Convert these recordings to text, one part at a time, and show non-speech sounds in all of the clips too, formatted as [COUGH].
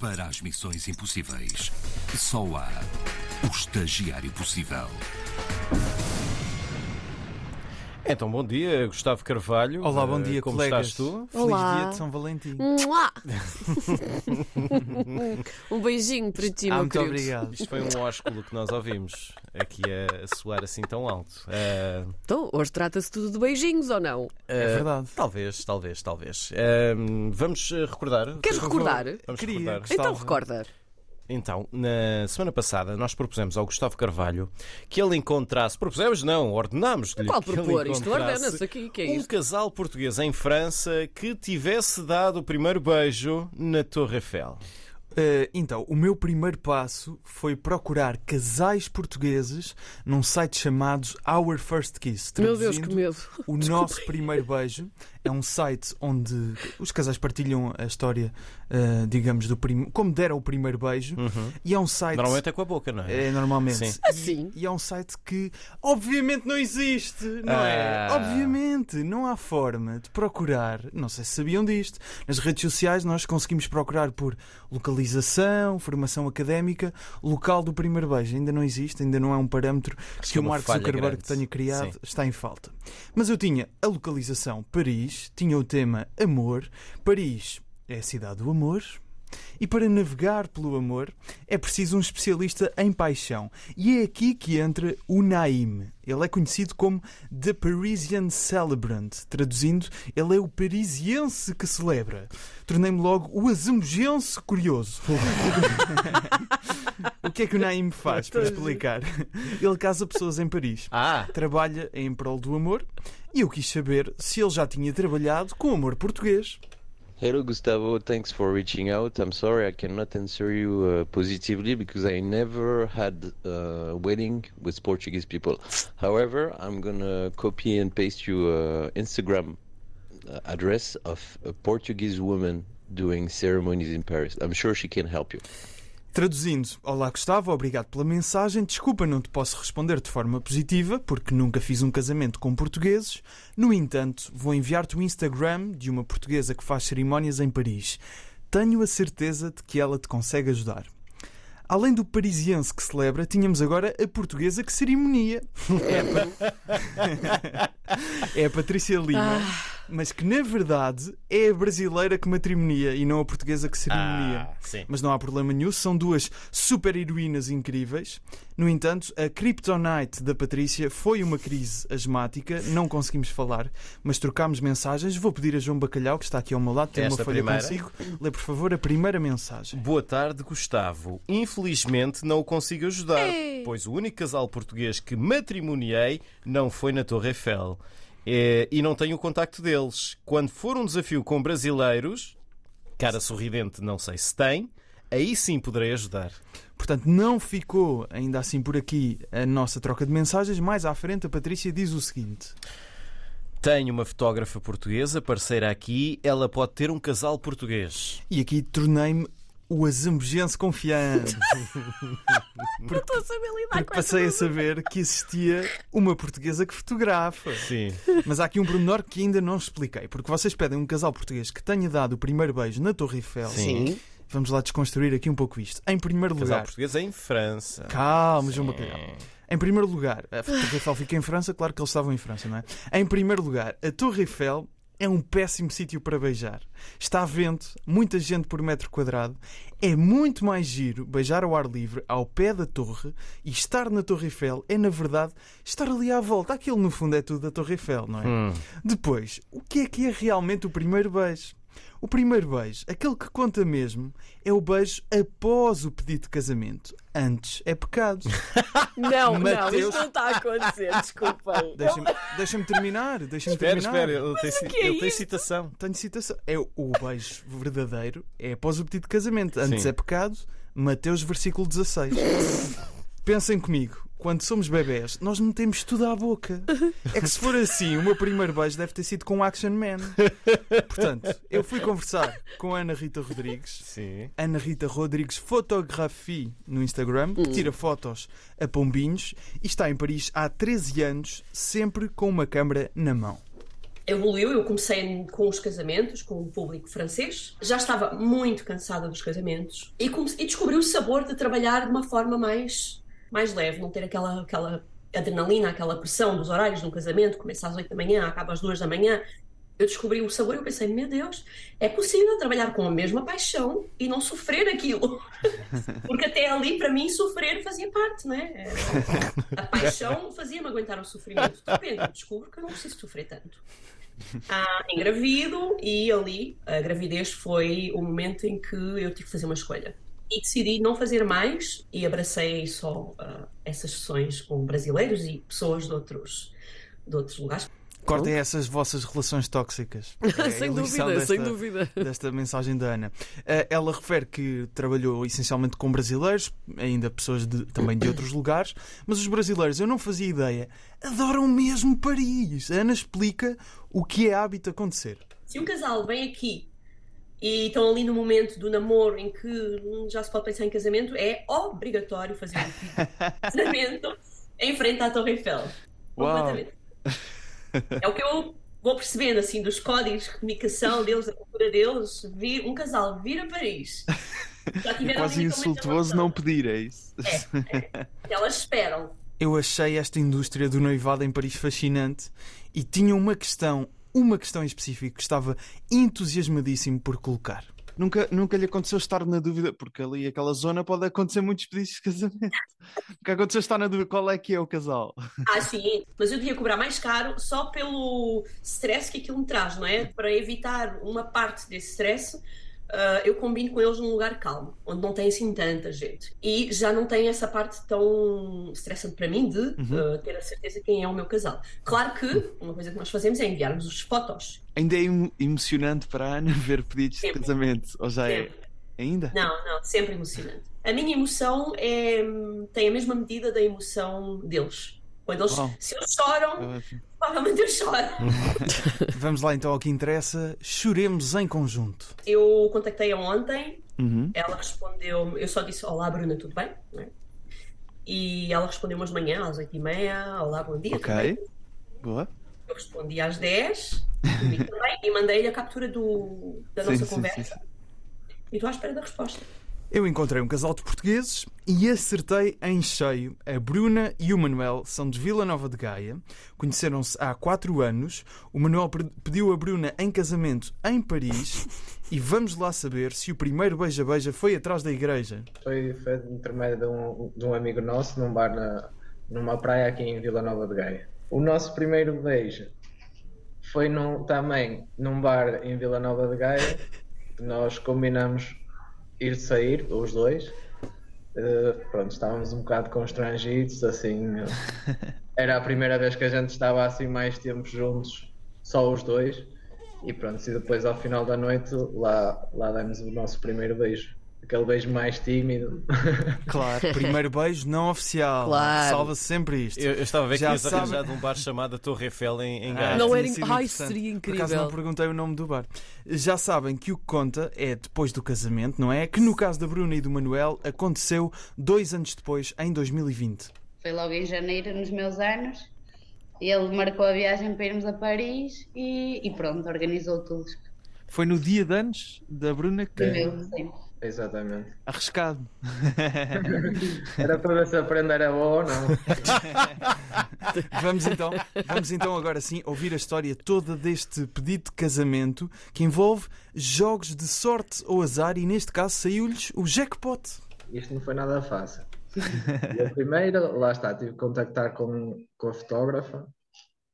Para as missões impossíveis, só há o estagiário possível. Então, bom dia, Gustavo Carvalho. Olá, bom Eh, dia, Como colegas. estás tu? Feliz Olá. dia de São Valentim. Mua! [LAUGHS] um beijinho para ti, Ah, meu muito querido. obrigado. Isto foi um ósculo que nós ouvimos aqui a, a soar assim tão alto. Eh, Então, hoje trata-se tudo de beijinhos ou não? eh, É verdade. Talvez, talvez, talvez. Eh, vamos recordar? Queres recordar? Vamos Queria. recordar. Gostava. Então recorda. Então, na semana passada, nós propusemos ao Gustavo Carvalho que ele encontrasse. Propusemos, não, ordenámos-lhe. Qual propor? Isto encontrasse ordena-se aqui, que é Um isto? casal português em França que tivesse dado o primeiro beijo na Torre Eiffel. Eh, então, o meu primeiro passo foi procurar casais portugueses num site chamado Our First Kiss. Meu Deus, que medo. O [LAUGHS] nosso primeiro beijo é um site onde os casais partilham a história, eh, digamos, do prim... como deram o primeiro beijo. E é um site. Normalmente é com a boca, não é? É, normalmente. Sim. Assim. E é um site que obviamente não existe, não é? Ah. Obviamente, não há forma de procurar. Não sei se sabiam disto. Nas redes sociais nós conseguimos procurar por localização, formação académica, local do primeiro beijo. Ainda não existe, ainda não é um parâmetro Acho que é o Mark Zuckerberg grande. tenha criado, Sim. está em falta. Mas eu tinha a localização Paris, tinha o tema amor. Paris é a cidade do amor. E para navegar pelo amor é preciso um especialista em paixão. E é aqui que entra o Naim. Ele é conhecido como The Parisian Celebrant. Traduzindo, ele é o parisiense que celebra. Tornei-me logo o azambujense curioso. [LAUGHS] o que é que o Naim faz para explicar? Ele casa pessoas em Paris. Ah, Trabalha em prol do amor e eu quis saber se ele já tinha trabalhado com amor português. Hello, Gustavo. Thanks for reaching out. I'm sorry I cannot answer you uh, positively because I never had a wedding with Portuguese people. However, I'm gonna copy and paste you uh, Instagram uh, address of a Portuguese woman doing ceremonies in Paris. I'm sure she can help you. Traduzindo, olá Gustavo, obrigado pela mensagem. Desculpa, não te posso responder de forma positiva, porque nunca fiz um casamento com portugueses. No entanto, vou enviar-te o Instagram de uma portuguesa que faz cerimónias em Paris. Tenho a certeza de que ela te consegue ajudar. Além do parisiense que celebra, tínhamos agora a portuguesa que ceremonia. [LAUGHS] É a, [LAUGHS] é a Patrícia Lima, mas que na verdade é a brasileira que matrimonia e não a portuguesa que ceremonia. ah, sim. Mas não há problema nenhum, são duas super heroínas incríveis. No entanto, a Kryptonite da Patrícia foi uma crise asmática, não conseguimos falar, mas trocámos mensagens. Vou pedir a João Bacalhau, que está aqui ao meu lado, tem Esta uma folha primeira? consigo. Lê, por favor, a primeira mensagem. Boa tarde, Gustavo. Infelizmente não o consigo ajudar, Ei. pois o único casal português que matrimoniei não foi na Torre Eiffel. É, e não tenho o contacto deles. Quando for um desafio com brasileiros, cara sorridente não sei se tem, aí sim poderei ajudar. Portanto, não ficou ainda assim por aqui a nossa troca de mensagens. Mais à frente, a Patrícia diz o seguinte: Tenho uma fotógrafa portuguesa, parceira aqui, ela pode ter um casal português. E aqui tornei-me o azambujense confiante. [LAUGHS] Não estou a saber lidar Porque com passei a saber que existia uma portuguesa que fotografa. Sim. Mas há aqui um pormenor que ainda não expliquei. Porque vocês pedem um casal português que tenha dado o primeiro beijo na Torre Eiffel. Sim. Vamos lá desconstruir aqui um pouco isto. Em primeiro Casal lugar. português em França. Calma, João Bacalhau. Em primeiro lugar, a Torre Eiffel fica em França, claro que eles estavam em França, não é? Em primeiro lugar, a Torre Eiffel é um péssimo sítio para beijar. Está vento, muita gente por metro quadrado. É muito mais giro beijar ao ar livre, ao pé da torre, e estar na Torre Eiffel é, na verdade, estar ali à volta. Aquilo, no fundo, é tudo da Torre Eiffel, não é? Hum. Depois, o que é que é realmente o primeiro beijo? O primeiro beijo, aquele que conta mesmo, é o beijo após o pedido de casamento. Antes é pecado. [LAUGHS] Não, não, Mateus. isto não está a acontecer, desculpem. [LAUGHS] Deixa-me deixa terminar. Deixa Espera, terminar. espera, ele tem, o que é ele tem citação. Tenho citação. É o o beijo verdadeiro é após o pedido de casamento. Antes Sim. é pecado. Mateus, versículo 16. [LAUGHS] Pensem comigo. Quando somos bebés, nós metemos tudo à boca. [LAUGHS] É que se for assim, o meu primeiro beijo deve ter sido com Action Man. Portanto, eu fui conversar com a Ana Rita Rodrigues. Sim. Ana Rita Rodrigues Fotografie no Instagram, que tira fotos a pombinhos e está em Paris há 13 anos, sempre com uma câmera na mão. evoluiu. Eu comecei com os casamentos, com o público francês. Já estava muito cansada dos casamentos e, e descobri o sabor de trabalhar de uma forma mais, mais leve, não ter aquela, aquela adrenalina, aquela pressão dos horários de um casamento, começa às 8 da manhã, acaba às 2 da manhã. Eu descobri o sabor e eu pensei, meu Deus, é possível trabalhar com a mesma paixão e não sofrer aquilo. [LAUGHS] Porque até ali, para mim, sofrer fazia parte, né? A paixão fazia-me aguentar o sofrimento. De repente, descubro que eu não preciso sofrer tanto. Ah, engravido e ali a gravidez foi o momento em que eu tive que fazer uma escolha. E decidi não fazer mais e abracei só ah, essas sessões com brasileiros e pessoas de outros, de outros lugares. Cortem essas vossas relações tóxicas. [LAUGHS] É sem dúvida, sem desta- dúvida. desta mensagem da Ana. Eh, Ela refere que trabalhou essencialmente com brasileiros, ainda pessoas de- também de outros lugares, mas os brasileiros, eu não fazia ideia, adoram mesmo Paris. A Ana explica o que é hábito acontecer. Se um casal vem aqui e estão ali no momento do namoro em que já se pode pensar em casamento, é obrigatório fazer um casamento [LAUGHS] em frente à Torre Eiffel. Uau. Completamente. É o que eu vou percebendo assim dos códigos de comunicação deles, da cultura deles. Vir, um casal vir a Paris. [LAUGHS] Já É quase insultuoso não pedir, é isso? Elas esperam. Eu achei esta indústria do noivado em Paris fascinante e tinha uma questão, uma questão em específico que estava entusiasmadíssimo por colocar. Nunca, nunca lhe aconteceu estar na dúvida, porque ali aquela zona pode acontecer muitos pedidos de casamento. Nunca aconteceu estar na dúvida qual é que é o casal. Ah, sim, mas eu devia cobrar mais caro só pelo stress que aquilo me traz, não é? Para evitar uma parte desse stress, ah, eu combino com eles num lugar calmo, onde não tem assim tanta gente. E já não tem essa parte tão estressante para mim de ah, ter a certeza quem é o meu casal. Claro que uma coisa que nós fazemos é enviarmos os fotos. Ainda é emo- emocionante para a Ana [LAUGHS] ver pedidos de Sempre. casamento. Ou já é? Sempre. Ainda? Não, não, sempre emocionante. A minha emoção é, tem a mesma medida da emoção deles. Quando eles, Uau. se eles choram, Ah, provavelmente eu choro. [LAUGHS] Vamos lá então ao que interessa. Choremos em conjunto. Eu contactei-a ontem, Uhum. ela respondeu, eu só disse olá Bruna, tudo bem? Não é? E ela respondeu umas de manhã, às 8h30, olá, bom dia. tudo bem? Ok. Boa. Eu respondi às 10 comigo [LAUGHS] também, e mandei-lhe a captura do, da Sim, nossa sim, conversa. sim, sim. E estou à espera da resposta. Eu encontrei um casal de portugueses e acertei em cheio. A Bruna e o Manuel são de Vila Nova de Gaia. Conheceram-se há quatro anos. O Manuel pe- pediu a Bruna em casamento em Paris. E vamos lá saber se o primeiro beija-beija foi atrás da igreja. Foi, foi intermédio de um, de um amigo nosso num bar na, numa praia aqui em Vila Nova de Gaia. O nosso primeiro beijo foi num, também num bar em Vila Nova de Gaia. Nós combinamos ir sair, os dois. Eh, pronto, estávamos um bocado constrangidos, assim. [LAUGHS] Era a primeira vez que a gente estava assim mais tempo juntos, só os dois. E pronto, e depois ao final da noite lá, lá demos o nosso primeiro beijo. Aquele beijo mais tímido. [LAUGHS] Claro, [LAUGHS] primeiro beijo não oficial. Claro. Salva-se sempre isto. Eu, eu estava a ver que Já tinhas sabe- arranjado um bar chamado Torre Eiffel em, em Ah, Gaia. Não era Ai, seria Por acaso incrível. não perguntei o nome do bar. Já sabem que o que conta é depois do casamento, não é? Que no caso da Bruna e do Manuel aconteceu dois anos depois, em 2020. Foi logo em janeiro, nos meus anos. Ele marcou a viagem para irmos a Paris e, e pronto, organizou tudo. Foi no dia de anos da Bruna que. Sim. Exatamente. Arriscado. [LAUGHS] Era para ver se a prenda era boa ou não. [LAUGHS] Vamos então, vamos então agora sim ouvir a história toda deste pedido de casamento que envolve jogos de sorte ou azar e neste caso saiu-lhes o jackpot. Isto não foi nada fácil. E a primeira, lá está, tive que contactar com, com a fotógrafa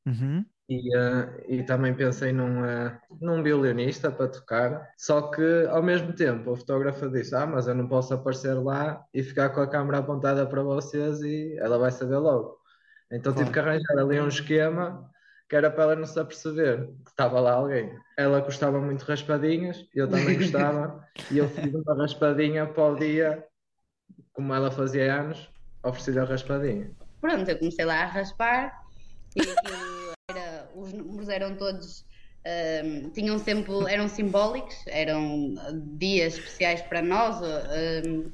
Uhum. E, eh, e também pensei num, eh, num violinista para tocar. Só que ao mesmo tempo a fotógrafa disse: Ah, mas eu não posso aparecer lá e ficar com a câmera apontada para vocês e ela vai saber logo. Então tive que arranjar ali um esquema que era para ela não se aperceber que estava lá alguém. Ela gostava muito de raspadinhas, eu também [LAUGHS] gostava, e eu fiz uma raspadinha para o dia, como ela fazia anos, ofereci-lhe a raspadinha. Pronto, eu comecei lá a raspar e aquilo os números eram todos. ahm, tinham sempre, eram simbólicos, eram dias especiais para nós. ahm,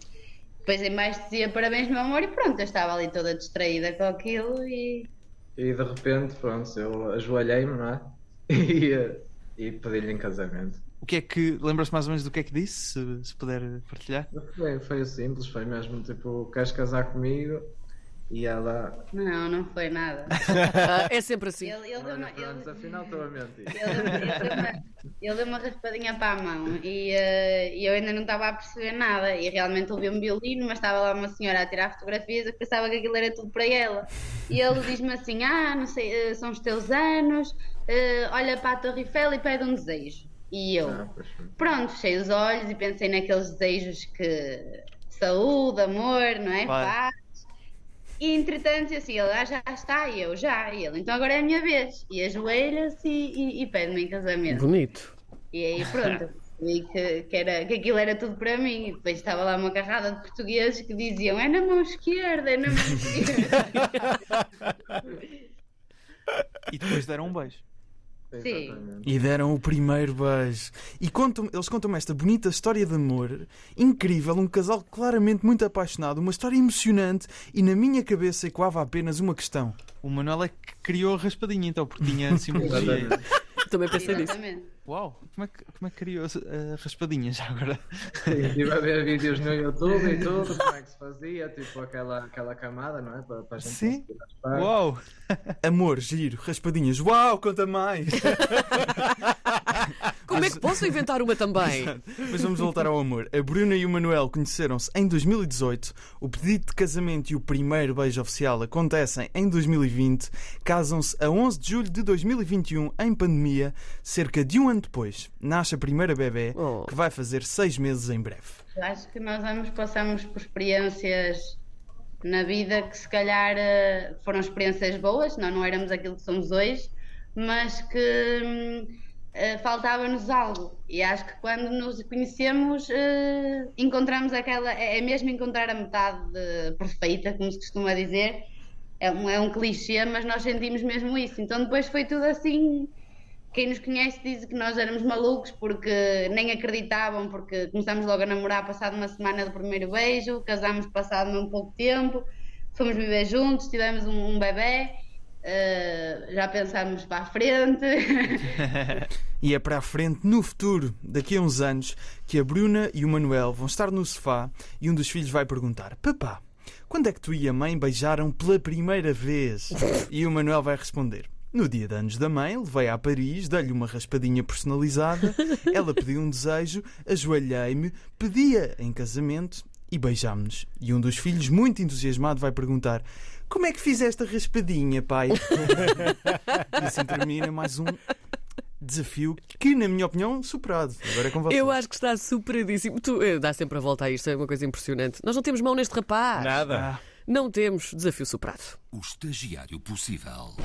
depois em baixo dizia parabéns, meu amor, e pronto, eu estava ali toda distraída com aquilo e E de repente, pronto, eu ajoelhei-me, não é? [LAUGHS] e, e pedi-lhe em casamento. O que é que. Lembras-te mais ou menos do que é que disse? Se, se puder partilhar. Foi, foi simples, foi mesmo tipo, queres casar comigo? E ela. Não, não foi nada. Ah, é sempre assim. Ele, ele deu uma, ele- afinal estou a mentir. ele deu- uma- raspadinha para a mão e e eu ainda não estava a perceber nada. E realmente ouvi um violino, mas estava lá uma senhora a tirar fotografias. Eu pensava que aquilo era tudo para ela. E ele diz-me assim: Ah, não sei, eh, são os teus anos, eh, olha para a Torre Eiffel e pede um desejo. E eu. Ah. Pronto, fechei os olhos e pensei naqueles desejos que saúde, amor, não é? Paz. E entretanto, assim, ele ah, já está, e eu já, e ele, então agora é a minha vez. E ajoelha-se e, e, e pede-me em casamento. Bonito. E aí pronto, percebi que, que, era, que aquilo era tudo para mim. E depois estava lá uma carrada de portugueses que diziam é na mão esquerda, é na mão esquerda. [LAUGHS] [LAUGHS] E depois deram um beijo. Sim. E deram o primeiro beijo. E contam, eles contam-me esta bonita história de amor, incrível, um casal claramente muito apaixonado, uma história emocionante, e na minha cabeça ecoava apenas uma questão. O Manuel é que criou a raspadinha, então, porque tinha [LAUGHS] simbologia. Também pensei nisso. Uau, como é que, como é que criou a raspadinha já agora? Estive a ver vídeos no YouTube e tudo, [LAUGHS] como é que se fazia, tipo aquela, aquela camada, não é? Para, para a gente Sim. raspar. Uau! Amor, giro, raspadinhas. Uau, conta mais! [LAUGHS] Como é que posso inventar uma também? [LAUGHS] Mas vamos voltar ao amor. A Bruna e o Manuel conheceram-se em 2018. O pedido de casamento e o primeiro beijo oficial acontecem em 2020. Casam-se a 11 de julho de 2021, em pandemia. Cerca de um ano depois, nasce a primeira bebê, Oh. que vai fazer seis meses em breve. Acho que nós ambos passamos por experiências na vida que se calhar eh, foram experiências boas, nós não éramos aquilo que somos hoje, mas que eh, faltava-nos algo. E acho que quando nos conhecemos eh, encontramos aquela. É é mesmo encontrar a metade de- perfeita, como se costuma dizer. É um, é um clichê, mas nós sentimos mesmo isso. Então depois foi tudo assim. Quem nos conhece diz que nós éramos malucos porque nem acreditavam, porque começámos logo a namorar passado uma semana do primeiro beijo, casámos passado um pouco tempo, fomos viver juntos, tivemos um, um bebê, eh, já pensámos para a frente. [LAUGHS] E é para a frente, no futuro, daqui a uns anos, que a Bruna e o Manuel vão estar no sofá e um dos filhos vai perguntar: Papá, quando é que tu e a mãe beijaram pela primeira vez? E o Manuel vai responder: No dia de anos da mãe, levei a Paris, dei-lhe uma raspadinha personalizada, ela pediu um desejo, ajoelhei-me, pedia em casamento e beijámos-nos. E um dos filhos, muito entusiasmado, vai perguntar: Como é que fizeste a raspadinha, pai? [LAUGHS] e assim termina mais um desafio que, na minha opinião, superado. Agora é com vocês. Eu acho que está superadíssimo. Tu, eh, dá sempre a volta a isto, é uma coisa impressionante. Nós não temos mão neste rapaz. Nada. Não temos desafio superado. O estagiário possível.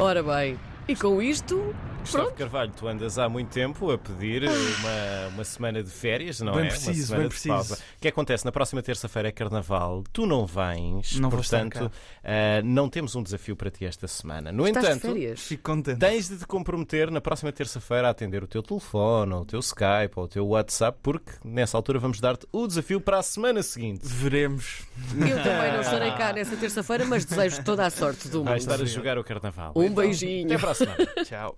Ora bem, e com isto, Gustavo pronto. Carvalho, tu andas há muito tempo a pedir uma, uma semana de férias, não Bem é? preciso, uma semana bem de preciso. pausa. O que acontece? Na próxima terça-feira é carnaval, tu não vens, Não portanto, ah, não temos um desafio para ti esta semana. No Estás de entanto, férias? Fico contente. tens de te comprometer na próxima terça-feira a atender o teu telefone, ou o teu Skype, ou o teu WhatsApp, porque nessa altura vamos dar-te o desafio para a semana seguinte. Veremos. Eu também não [LAUGHS] estarei cá nessa terça-feira, mas desejo toda a sorte do mundo. Vais estar a jogar o carnaval. Um Então, beijinho. Até para a semana. [LAUGHS] Tchau.